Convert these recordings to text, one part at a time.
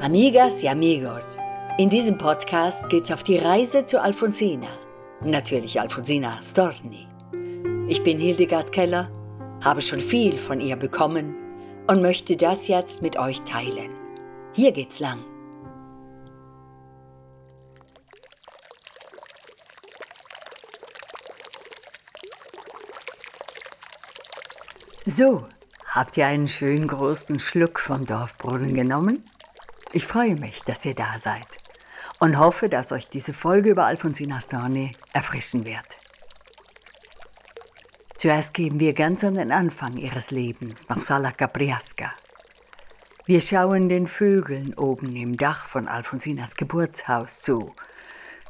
Amigas y amigos, in diesem Podcast geht's auf die Reise zu Alfonsina. Natürlich Alfonsina Storni. Ich bin Hildegard Keller, habe schon viel von ihr bekommen und möchte das jetzt mit euch teilen. Hier geht's lang. So, habt ihr einen schönen großen Schluck vom Dorfbrunnen genommen? Ich freue mich, dass ihr da seid und hoffe, dass euch diese Folge über Alfonsina Storni erfrischen wird. Zuerst gehen wir ganz an den Anfang ihres Lebens, nach Sala Capriasca. Wir schauen den Vögeln oben im Dach von Alfonsinas Geburtshaus zu,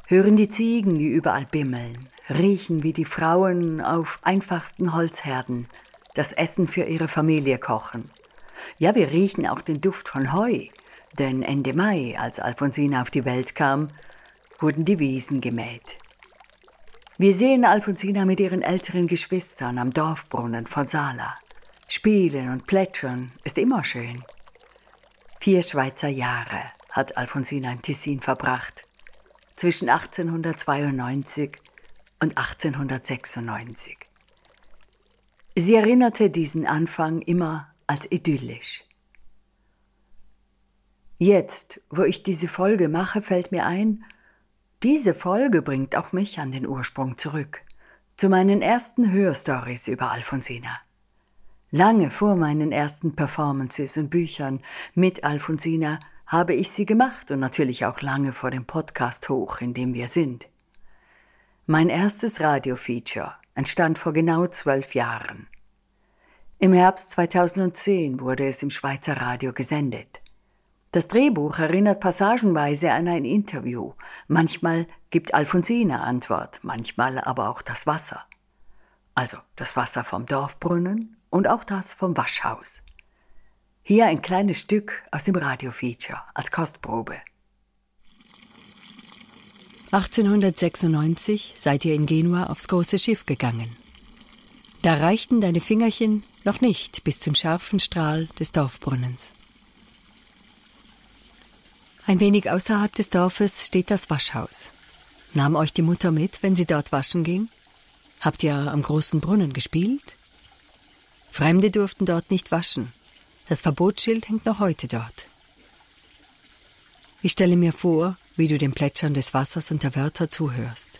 hören die Ziegen, die überall bimmeln, riechen wie die Frauen auf einfachsten Holzherden das Essen für ihre Familie kochen. Ja, wir riechen auch den Duft von Heu, denn Ende Mai, als Alfonsina auf die Welt kam, wurden die Wiesen gemäht. Wir sehen Alfonsina mit ihren älteren Geschwistern am Dorfbrunnen von Sala. Spielen und plätschern ist immer schön. Vier Schweizer Jahre hat Alfonsina im Tessin verbracht, zwischen 1892 und 1896. Sie erinnerte diesen Anfang immer als idyllisch. Jetzt, wo ich diese Folge mache, fällt mir ein, diese Folge bringt auch mich an den Ursprung zurück, zu meinen ersten Hörstories über Alfonsina. Lange vor meinen ersten Performances und Büchern mit Alfonsina habe ich sie gemacht und natürlich auch lange vor dem Podcast hoch, in dem wir sind. Mein erstes Radiofeature entstand vor genau zwölf Jahren. Im Herbst 2010 wurde es im Schweizer Radio gesendet. Das Drehbuch erinnert passagenweise an ein Interview. Manchmal gibt Alfonsina Antwort, manchmal aber auch das Wasser. Also das Wasser vom Dorfbrunnen und auch das vom Waschhaus. Hier ein kleines Stück aus dem Radiofeature als Kostprobe. 1896 seid ihr in Genua aufs große Schiff gegangen. Da reichten deine Fingerchen noch nicht bis zum scharfen Strahl des Dorfbrunnens. Ein wenig außerhalb des Dorfes steht das Waschhaus. Nahm euch die Mutter mit, wenn sie dort waschen ging? Habt ihr am großen Brunnen gespielt? Fremde durften dort nicht waschen. Das Verbotsschild hängt noch heute dort. Ich stelle mir vor, wie du dem Plätschern des Wassers und der Wörter zuhörst.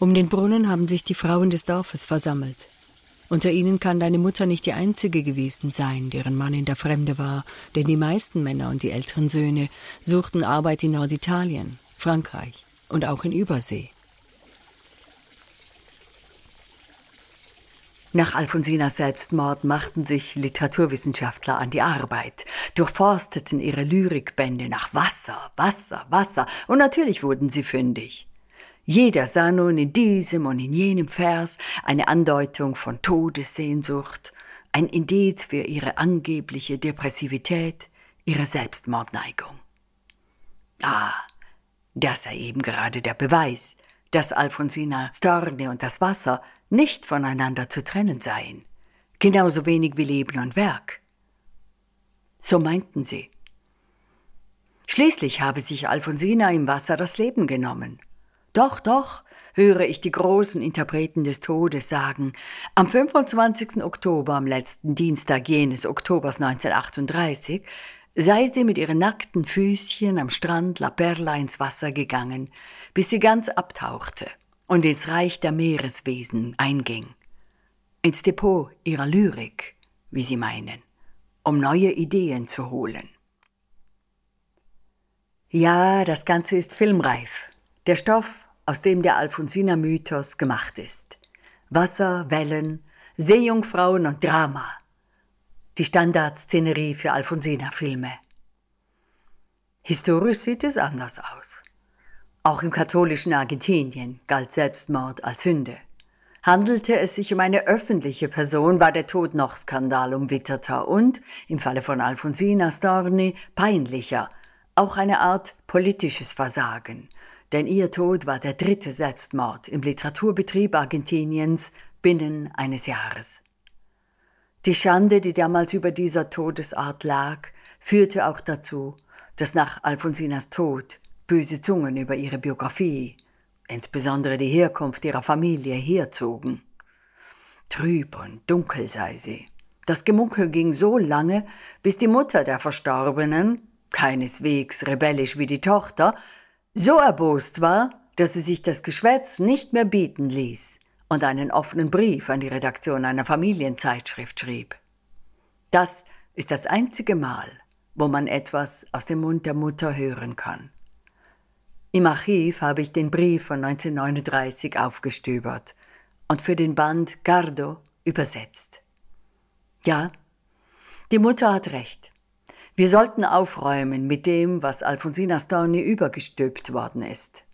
Um den Brunnen haben sich die Frauen des Dorfes versammelt. Unter ihnen kann deine Mutter nicht die einzige gewesen sein, deren Mann in der Fremde war, denn die meisten Männer und die älteren Söhne suchten Arbeit in Norditalien, Frankreich und auch in Übersee. Nach Alfonsinas Selbstmord machten sich Literaturwissenschaftler an die Arbeit, durchforsteten ihre Lyrikbände nach Wasser, Wasser, Wasser, und natürlich wurden sie fündig. Jeder sah nun in diesem und in jenem Vers eine Andeutung von Todessehnsucht, ein Indiz für ihre angebliche Depressivität, ihre Selbstmordneigung. Ah, das sei eben gerade der Beweis, dass Alfonsina Storne und das Wasser nicht voneinander zu trennen seien, genauso wenig wie Leben und Werk. So meinten sie. Schließlich habe sich Alfonsina im Wasser das Leben genommen. Doch, doch, höre ich die großen Interpreten des Todes sagen, am 25. Oktober, am letzten Dienstag jenes Oktobers 1938, sei sie mit ihren nackten Füßchen am Strand La Perla ins Wasser gegangen, bis sie ganz abtauchte und ins Reich der Meereswesen einging, ins Depot ihrer Lyrik, wie sie meinen, um neue Ideen zu holen. Ja, das Ganze ist filmreif, der Stoff, aus dem der Alfonsiner-Mythos gemacht ist. Wasser, Wellen, Seejungfrauen und Drama. Die Standardszenerie für Alfonsiner-Filme. Historisch sieht es anders aus. Auch im katholischen Argentinien galt Selbstmord als Sünde. Handelte es sich um eine öffentliche Person, war der Tod noch skandalumwitterter und, im Falle von Alfonsina Storni, peinlicher, auch eine Art politisches Versagen – denn ihr Tod war der dritte Selbstmord im Literaturbetrieb Argentiniens binnen eines Jahres. Die Schande, die damals über dieser Todesart lag, führte auch dazu, dass nach Alfonsinas Tod böse Zungen über ihre Biografie, insbesondere die Herkunft ihrer Familie, herzogen. Trüb und dunkel sei sie. Das Gemunkel ging so lange, bis die Mutter der Verstorbenen, keineswegs rebellisch wie die Tochter, so erbost war, dass sie sich das Geschwätz nicht mehr bieten ließ und einen offenen Brief an die Redaktion einer Familienzeitschrift schrieb. Das ist das einzige Mal, wo man etwas aus dem Mund der Mutter hören kann. Im Archiv habe ich den Brief von 1939 aufgestöbert und für den Band Gardo übersetzt. Ja, die Mutter hat recht. Wir sollten aufräumen mit dem, was Alfonsina Storni übergestülpt worden ist.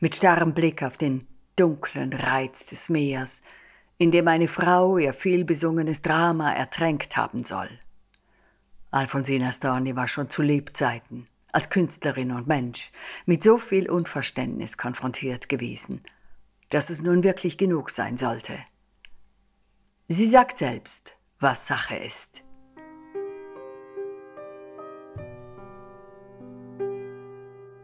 Mit starrem Blick auf den dunklen Reiz des Meers, in dem eine Frau ihr vielbesungenes Drama ertränkt haben soll. Alfonsina Storni war schon zu Lebzeiten, als Künstlerin und Mensch, mit so viel Unverständnis konfrontiert gewesen, dass es nun wirklich genug sein sollte. Sie sagt selbst, was Sache ist.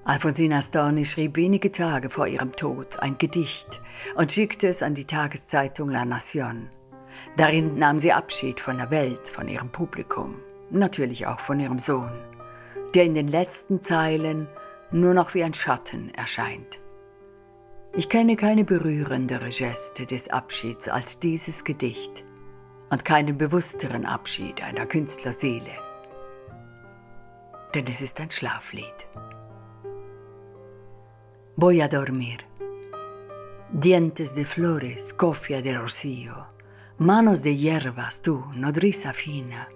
Alfonsina Storni schrieb wenige Tage vor ihrem Tod ein Gedicht und schickte es an die Tageszeitung La Nation. Darin nahm sie Abschied von der Welt, von ihrem Publikum, natürlich auch von ihrem Sohn, der in den letzten Zeilen nur noch wie ein Schatten erscheint. Ich kenne keine berührendere Geste des Abschieds als dieses Gedicht und keinen bewussteren Abschied einer Künstlerseele. Denn es ist ein Schlaflied. Voy a dormir. Dientes de flores, cofia de rocío, manos de hierbas, tú, nodriza fina,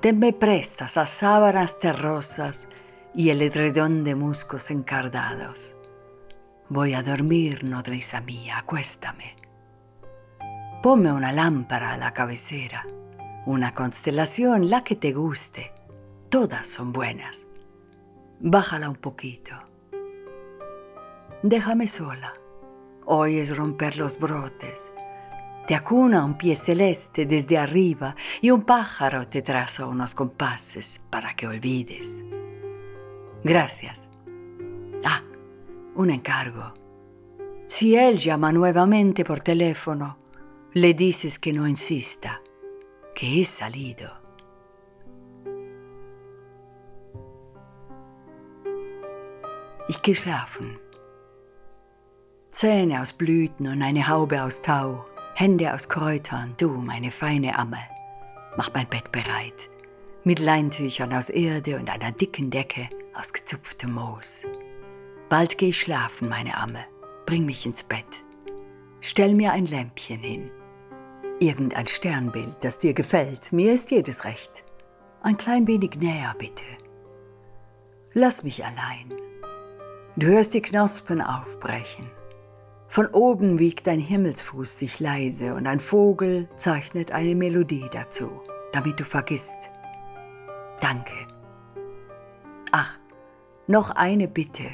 te me prestas a sábanas terrosas y el edredón de muscos encardados. Voy a dormir, nodriza mía, acuéstame. Ponme una lámpara a la cabecera, una constelación, la que te guste. Todas son buenas. Bájala un poquito déjame sola. Oyes romper los brotes. Te acuna un pie celeste desde arriba y un pájaro te traza unos compases para que olvides. Gracias. Ah, un encargo. Si él llama nuevamente por teléfono, le dices que no insista, que he salido. Ich geschlafen. Zähne aus Blüten und eine Haube aus Tau, Hände aus Kräutern, du, meine feine Amme. Mach mein Bett bereit, mit Leintüchern aus Erde und einer dicken Decke aus gezupftem Moos. Bald geh ich schlafen, meine Amme, bring mich ins Bett. Stell mir ein Lämpchen hin. Irgendein Sternbild, das dir gefällt, mir ist jedes recht. Ein klein wenig näher, bitte. Lass mich allein. Du hörst die Knospen aufbrechen. Von oben wiegt ein Himmelsfuß dich leise und ein Vogel zeichnet eine Melodie dazu, damit du vergisst. Danke. Ach, noch eine Bitte.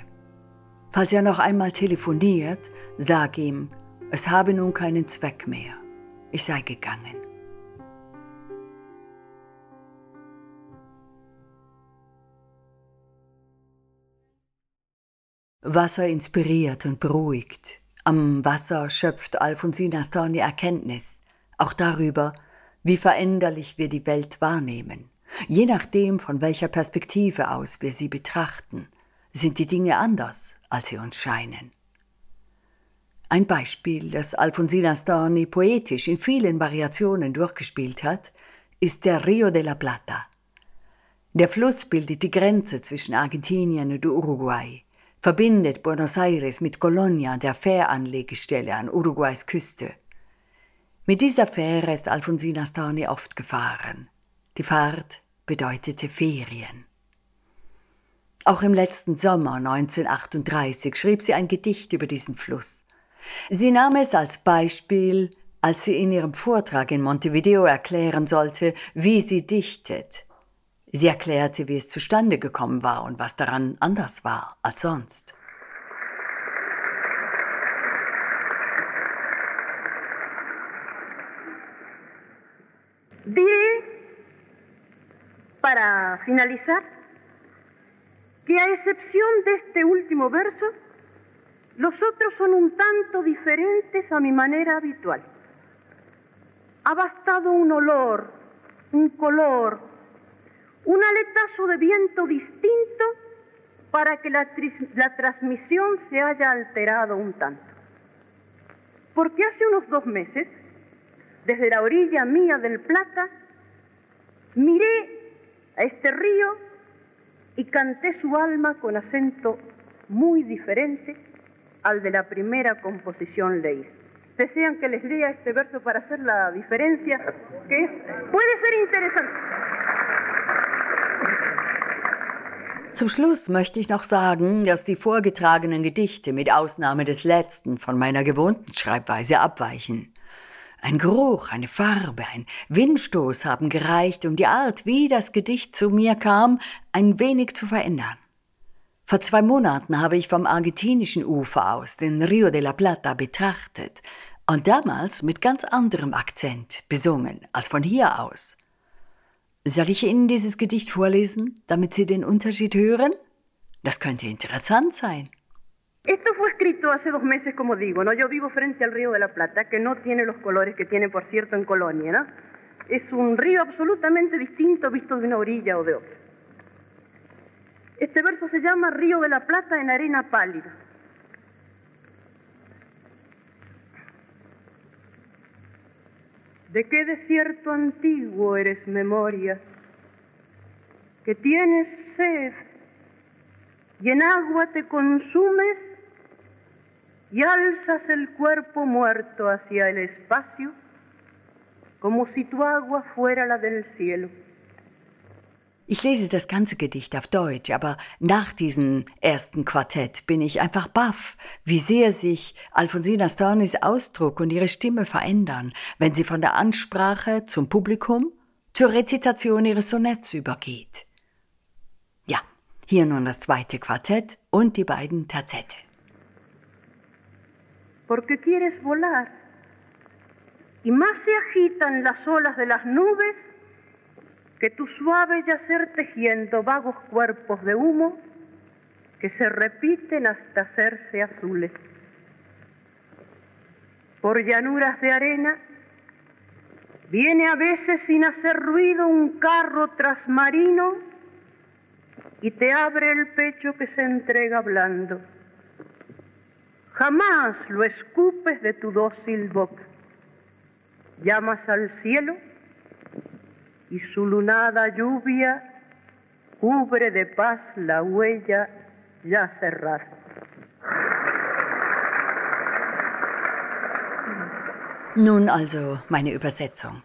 Falls er noch einmal telefoniert, sag ihm, es habe nun keinen Zweck mehr. Ich sei gegangen. Wasser inspiriert und beruhigt. Am Wasser schöpft Alfonsina Storni Erkenntnis, auch darüber, wie veränderlich wir die Welt wahrnehmen. Je nachdem, von welcher Perspektive aus wir sie betrachten, sind die Dinge anders, als sie uns scheinen. Ein Beispiel, das Alfonsina Storni poetisch in vielen Variationen durchgespielt hat, ist der Rio de la Plata. Der Fluss bildet die Grenze zwischen Argentinien und Uruguay verbindet Buenos Aires mit Colonia, der Fähranlegestelle an Uruguays Küste. Mit dieser Fähre ist Alfonsina Storni oft gefahren. Die Fahrt bedeutete Ferien. Auch im letzten Sommer 1938 schrieb sie ein Gedicht über diesen Fluss. Sie nahm es als Beispiel, als sie in ihrem Vortrag in Montevideo erklären sollte, wie sie dichtet. Sie erklärte, wie es zustande gekommen war und was daran anders war als sonst. The para finalizar, que a excepción de este último verso, los otros son un tanto diferentes a mi manera habitual. Ha bastado un olor, un color, un aletazo de viento distinto para que la, transmisión se haya alterado un tanto. Porque hace unos dos meses, desde la orilla mía del Plata, miré a este río y canté su alma con acento muy diferente al de la primera composición leí. Desean que les lea este verso para hacer la diferencia, que puede ser interesante. Zum Schluss möchte ich noch sagen, dass die vorgetragenen Gedichte mit Ausnahme des letzten von meiner gewohnten Schreibweise abweichen. Ein Geruch, eine Farbe, ein Windstoß haben gereicht, um die Art, wie das Gedicht zu mir kam, ein wenig zu verändern. Vor zwei Monaten habe ich vom argentinischen Ufer aus den Rio de la Plata betrachtet und damals mit ganz anderem Akzent besungen als von hier aus. Soll ich Ihnen dieses Gedicht vorlesen, damit Sie den Unterschied hören? Das könnte interessant sein. Esto fue escrito hace dos meses, como digo, ¿no? Yo vivo frente al río de la Plata, que no tiene los colores que tiene, por cierto, en Colonia, ¿no? Es un río absolutamente distinto visto de una orilla o de otra. Este verso se llama Río de la Plata en arena pálida. ¿De qué desierto antiguo eres memoria? Que tienes sed y en agua te consumes y alzas el cuerpo muerto hacia el espacio como si tu agua fuera la del cielo. Ich lese das ganze Gedicht auf Deutsch, aber nach diesem ersten Quartett bin ich einfach baff, wie sehr sich Alfonsina Stornis Ausdruck und ihre Stimme verändern, wenn sie von der Ansprache zum Publikum zur Rezitation ihres Sonetts übergeht. Ja, hier nun das zweite Quartett und die beiden Terzette. Porque quieres volar y más se agitan las olas de las nubes que tu suave yacer tejiendo vagos cuerpos de humo que se repiten hasta hacerse azules. Por llanuras de arena viene a veces sin hacer ruido un carro trasmarino y te abre el pecho que se entrega blando. Jamás lo escupes de tu dócil boca. Llamas al cielo y su lunada lluvia cubre de paz la huella ya cerrada. Nun also meine Übersetzung.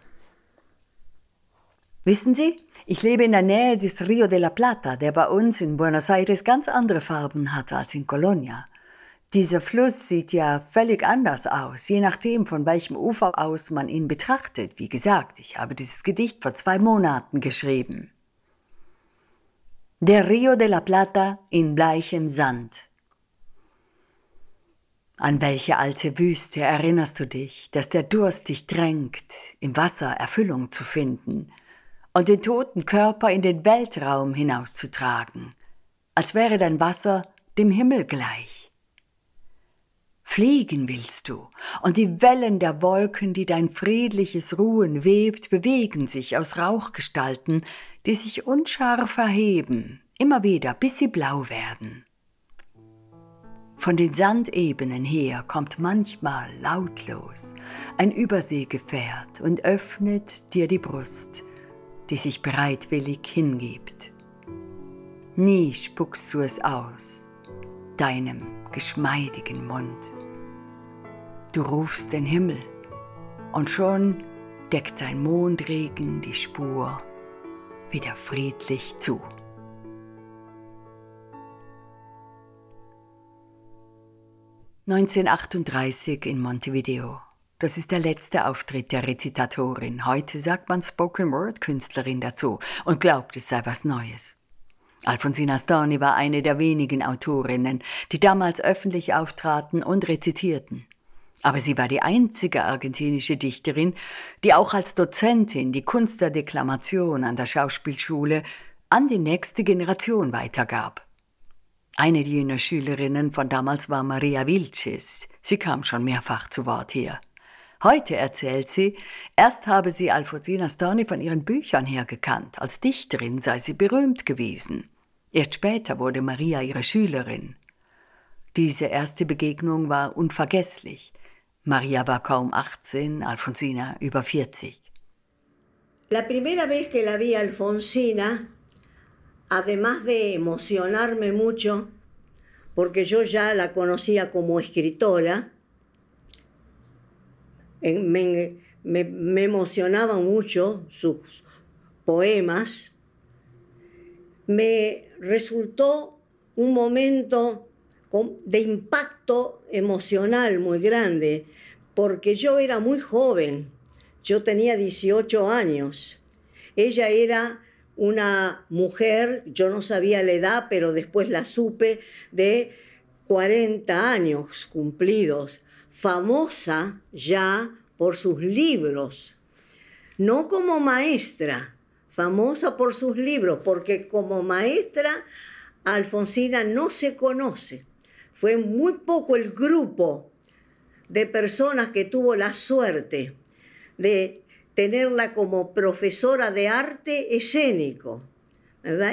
Wissen Sie, ich lebe in der Nähe des Rio de la Plata, der bei uns in Buenos Aires ganz andere Farben hat als in Colonia. Dieser Fluss sieht ja völlig anders aus, je nachdem, von welchem Ufer aus man ihn betrachtet. Wie gesagt, ich habe dieses Gedicht vor zwei Monaten geschrieben. Der Rio de la Plata in bleichem Sand. An welche alte Wüste erinnerst du dich, dass der Durst dich drängt, im Wasser Erfüllung zu finden und den toten Körper in den Weltraum hinauszutragen, als wäre dein Wasser dem Himmel gleich. Fliegen willst du, und die Wellen der Wolken, die dein friedliches Ruhen webt, bewegen sich aus Rauchgestalten, die sich unscharf erheben, immer wieder, bis sie blau werden. Von den Sandebenen her kommt manchmal lautlos ein Überseegefährt und öffnet dir die Brust, die sich bereitwillig hingibt. Nie spuckst du es aus, deinem geschmeidigen Mund. Du rufst den Himmel und schon deckt sein Mondregen die Spur wieder friedlich zu. ...1938 in Montevideo. Das ist der letzte Auftritt der Rezitatorin. Heute sagt man Spoken Word Künstlerin dazu und glaubt, es sei was Neues. Alfonsina Storni war eine der wenigen Autorinnen, die damals öffentlich auftraten und rezitierten. Aber sie war die einzige argentinische Dichterin, die auch als Dozentin die Kunst der Deklamation an der Schauspielschule an die nächste Generation weitergab. Eine jener Schülerinnen von damals war Maria Vilches. Sie kam schon mehrfach zu Wort hier. Heute erzählt sie, erst habe sie Alfonsina Storni von ihren Büchern her gekannt. Als Dichterin sei sie berühmt gewesen. Erst später wurde Maria ihre Schülerin. Diese erste Begegnung war unvergesslich. Maria war kaum 18, Alfonsina über 40. La primera vez que la vi Alfonsina, además de emocionarme mucho, porque yo ya la conocía como escritora, me, me emocionaban mucho sus poemas, me resultó un momento de impacto emocional muy grande, porque yo era muy joven, yo tenía 18 años, ella era una mujer, yo no sabía la edad, pero después la supe, de 40 años cumplidos, famosa ya por sus libros, no como maestra, famosa por sus libros, porque como maestra Alfonsina no se conoce. Fue muy poco el grupo de personas que tuvo la suerte de tenerla como profesora de arte escénico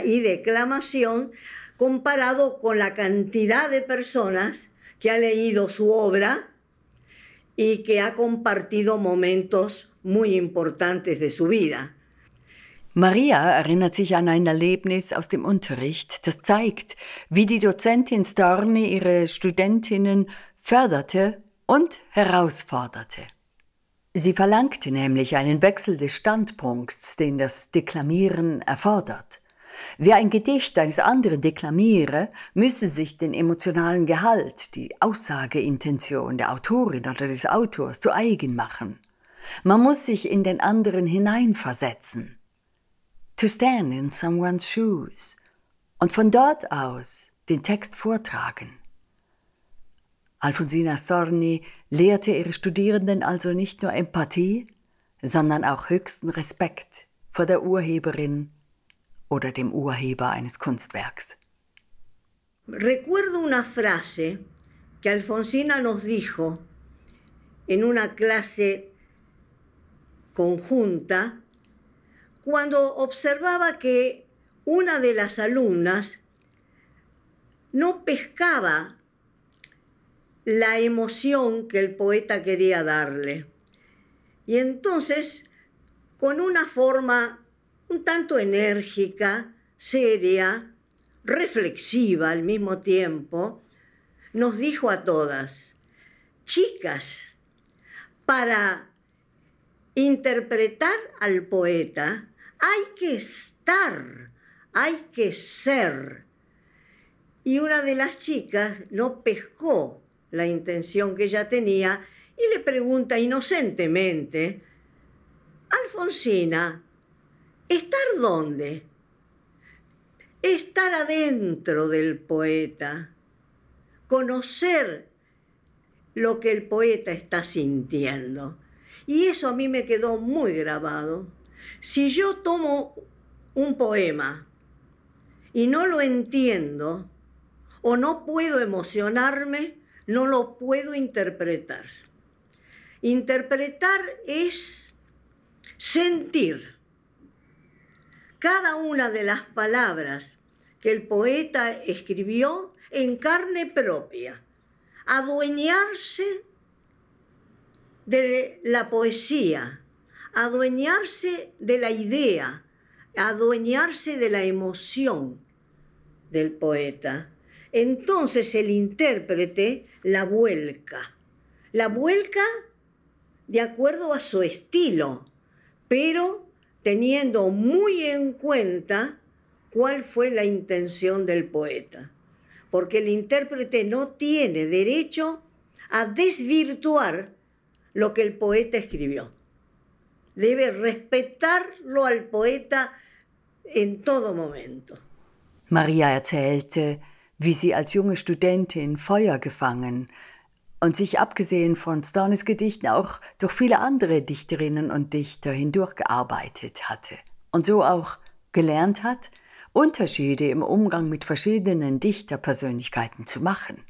y declamación comparado con la cantidad de personas que ha leído su obra y que ha compartido momentos muy importantes de su vida. Maria erinnert sich an ein Erlebnis aus dem Unterricht, das zeigt, wie die Dozentin Storni ihre Studentinnen förderte und herausforderte. Sie verlangte nämlich einen Wechsel des Standpunkts, den das Deklamieren erfordert. Wer ein Gedicht eines anderen deklamiere, müsse sich den emotionalen Gehalt, die Aussageintention der Autorin oder des Autors zu eigen machen. Man muss sich in den anderen hineinversetzen to stand in someone's shoes und von dort aus den Text vortragen. Alfonsina Storni lehrte ihre Studierenden also nicht nur Empathie, sondern auch höchsten Respekt vor der Urheberin oder dem Urheber eines Kunstwerks. Recuerdo una frase que Alfonsina nos dijo en una clase conjunta cuando observaba que una de las alumnas no pescaba la emoción que el poeta quería darle. Y entonces, con una forma un tanto enérgica, seria, reflexiva al mismo tiempo, nos dijo a todas, chicas, para interpretar al poeta, hay que estar, hay que ser. Y una de las chicas no pescó la intención que ella tenía y le pregunta inocentemente, Alfonsina, ¿estar dónde? Estar adentro del poeta, conocer lo que el poeta está sintiendo. Y eso a mí me quedó muy grabado. Si yo tomo un poema y no lo entiendo o no puedo emocionarme, no lo puedo interpretar. Interpretar es sentir cada una de las palabras que el poeta escribió en carne propia, adueñarse de la poesía, adueñarse de la idea, adueñarse de la emoción del poeta. Entonces el intérprete la vuelca, la vuelca de acuerdo a su estilo, pero teniendo muy en cuenta cuál fue la intención del poeta. Porque el intérprete no tiene derecho a desvirtuar lo que el poeta escribió debe respetarlo al poeta en todo momento. Maria erzählte, wie sie als junge Studentin Feuer gefangen, und sich abgesehen von Stornis Gedichten auch durch viele andere Dichterinnen und Dichter hindurchgearbeitet hatte und so auch gelernt hat, Unterschiede im Umgang mit verschiedenen Dichterpersönlichkeiten zu machen.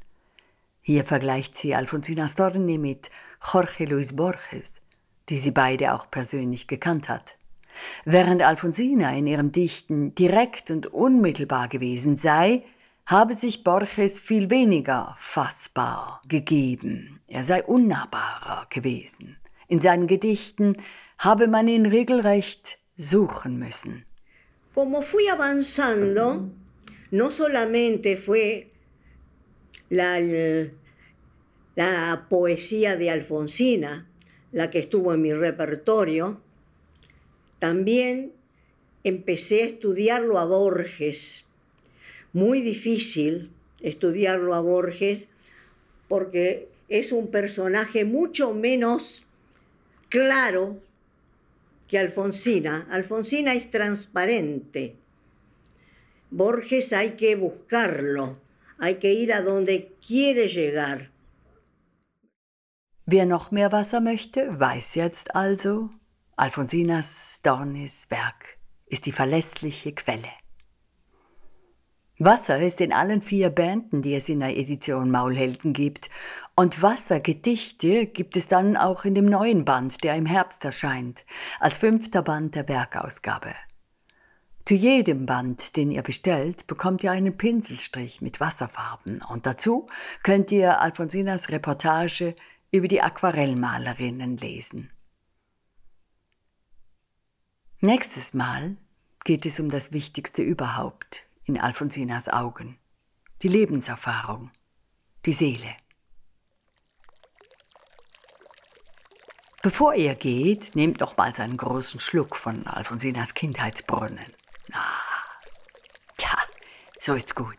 Hier vergleicht sie Alfonsina Storni mit Jorge Luis Borges, die sie beide auch persönlich gekannt hat. Während Alfonsina in ihrem Dichten direkt und unmittelbar gewesen sei, habe sich Borges viel weniger fassbar gegeben. Er sei unnahbarer gewesen. In seinen Gedichten habe man ihn regelrecht suchen müssen. Como fui avanzando, no solamente fue la, la poesía de Alfonsina la que estuvo en mi repertorio, también empecé a estudiarlo a Borges muy difícil estudiarlo a Borges porque es un personaje mucho menos claro que Alfonsina. Alfonsina es transparente. Borges hay que buscarlo, hay que ir a donde quiere llegar. Wer noch mehr Wasser möchte, weiß jetzt also, Alfonsinas Dornis Werk ist die verlässliche Quelle. Wasser ist in allen vier Bänden, die es in der Edition Maulhelden gibt. Und Wassergedichte gibt es dann auch in dem neuen Band, der im Herbst erscheint, als fünfter Band der Werkausgabe. Zu jedem Band, den ihr bestellt, bekommt ihr einen Pinselstrich mit Wasserfarben und dazu könnt ihr Alfonsinas Reportage über die Aquarellmalerinnen lesen. Nächstes Mal geht es um das Wichtigste überhaupt, in Alfonsinas Augen. Die Lebenserfahrung, die Seele. Bevor ihr geht, nehmt nochmals einen großen Schluck von Alfonsinas Kindheitsbrunnen. Ah, ja, so ist's gut.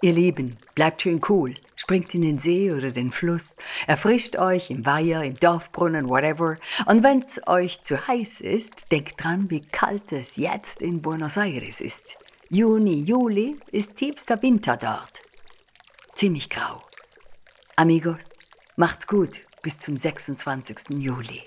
Ihr Lieben, bleibt schön cool, springt in den See oder den Fluss, erfrischt euch im Weiher, im Dorfbrunnen, whatever. Und wenn's euch zu heiß ist, denkt dran, wie kalt es jetzt in Buenos Aires ist. Juni, Juli ist tiefster Winter dort. Ziemlich grau. Amigos, macht's gut bis zum 26. Juli.